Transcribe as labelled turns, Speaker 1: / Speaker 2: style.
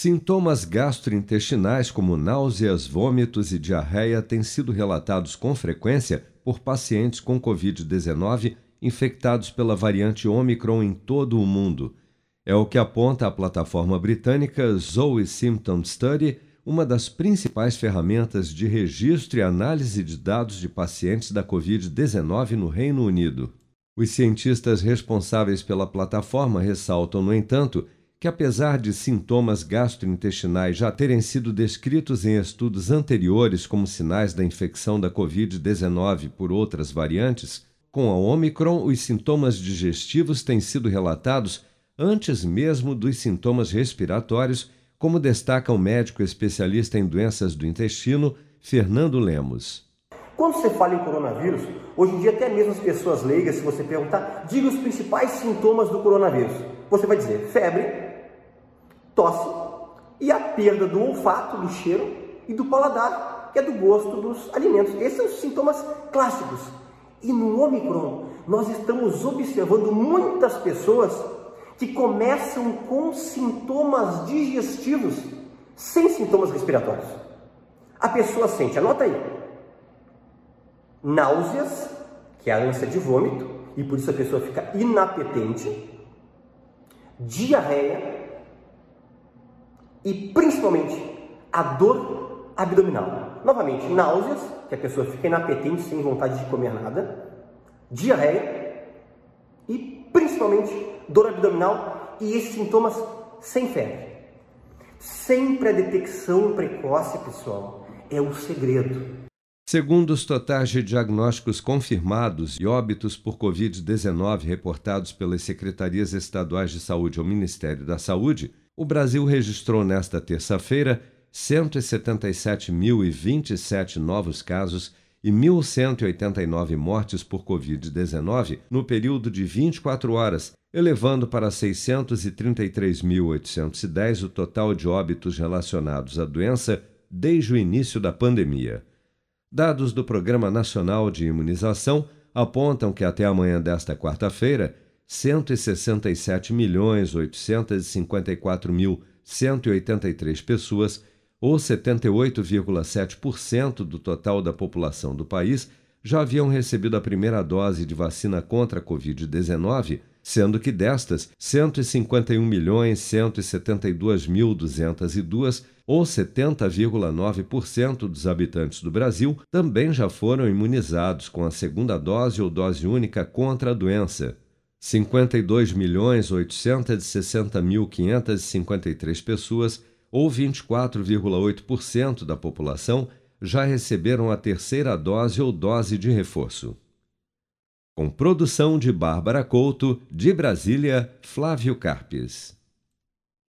Speaker 1: Sintomas gastrointestinais como náuseas, vômitos e diarreia têm sido relatados com frequência por pacientes com Covid-19 infectados pela variante Omicron em todo o mundo. É o que aponta a plataforma britânica Zoe Symptom Study, uma das principais ferramentas de registro e análise de dados de pacientes da Covid-19 no Reino Unido. Os cientistas responsáveis pela plataforma ressaltam, no entanto, que, apesar de sintomas gastrointestinais já terem sido descritos em estudos anteriores como sinais da infecção da Covid-19 por outras variantes, com a Omicron, os sintomas digestivos têm sido relatados antes mesmo dos sintomas respiratórios, como destaca o médico especialista em doenças do intestino, Fernando Lemos.
Speaker 2: Quando você fala em coronavírus, hoje em dia até mesmo as pessoas leigas, se você perguntar, diga os principais sintomas do coronavírus. Você vai dizer febre, tosse e a perda do olfato, do cheiro e do paladar, que é do gosto dos alimentos. Esses são os sintomas clássicos. E no Omicron, nós estamos observando muitas pessoas que começam com sintomas digestivos sem sintomas respiratórios. A pessoa sente, anota aí, náuseas, que é a ânsia de vômito, e por isso a pessoa fica inapetente, diarreia, e principalmente a dor abdominal. Novamente, náuseas, que a pessoa fica inapetente, sem vontade de comer nada, diarreia e principalmente dor abdominal e esses sintomas sem febre. Sempre a detecção precoce, pessoal, é o segredo.
Speaker 1: Segundo os totais de diagnósticos confirmados e óbitos por Covid-19 reportados pelas secretarias estaduais de saúde ao Ministério da Saúde, o Brasil registrou nesta terça-feira 177.027 novos casos e 1.189 mortes por Covid-19 no período de 24 horas, elevando para 633.810 o total de óbitos relacionados à doença desde o início da pandemia. Dados do Programa Nacional de Imunização apontam que até amanhã desta quarta-feira 167.854.183 pessoas, ou 78,7% do total da população do país, já haviam recebido a primeira dose de vacina contra a Covid-19, sendo que destas, 151.172.202, ou 70,9% dos habitantes do Brasil, também já foram imunizados com a segunda dose ou dose única contra a doença. 52.860.553 pessoas, ou 24,8% da população, já receberam a terceira dose ou dose de reforço. Com produção de Bárbara Couto, de Brasília, Flávio Carpes.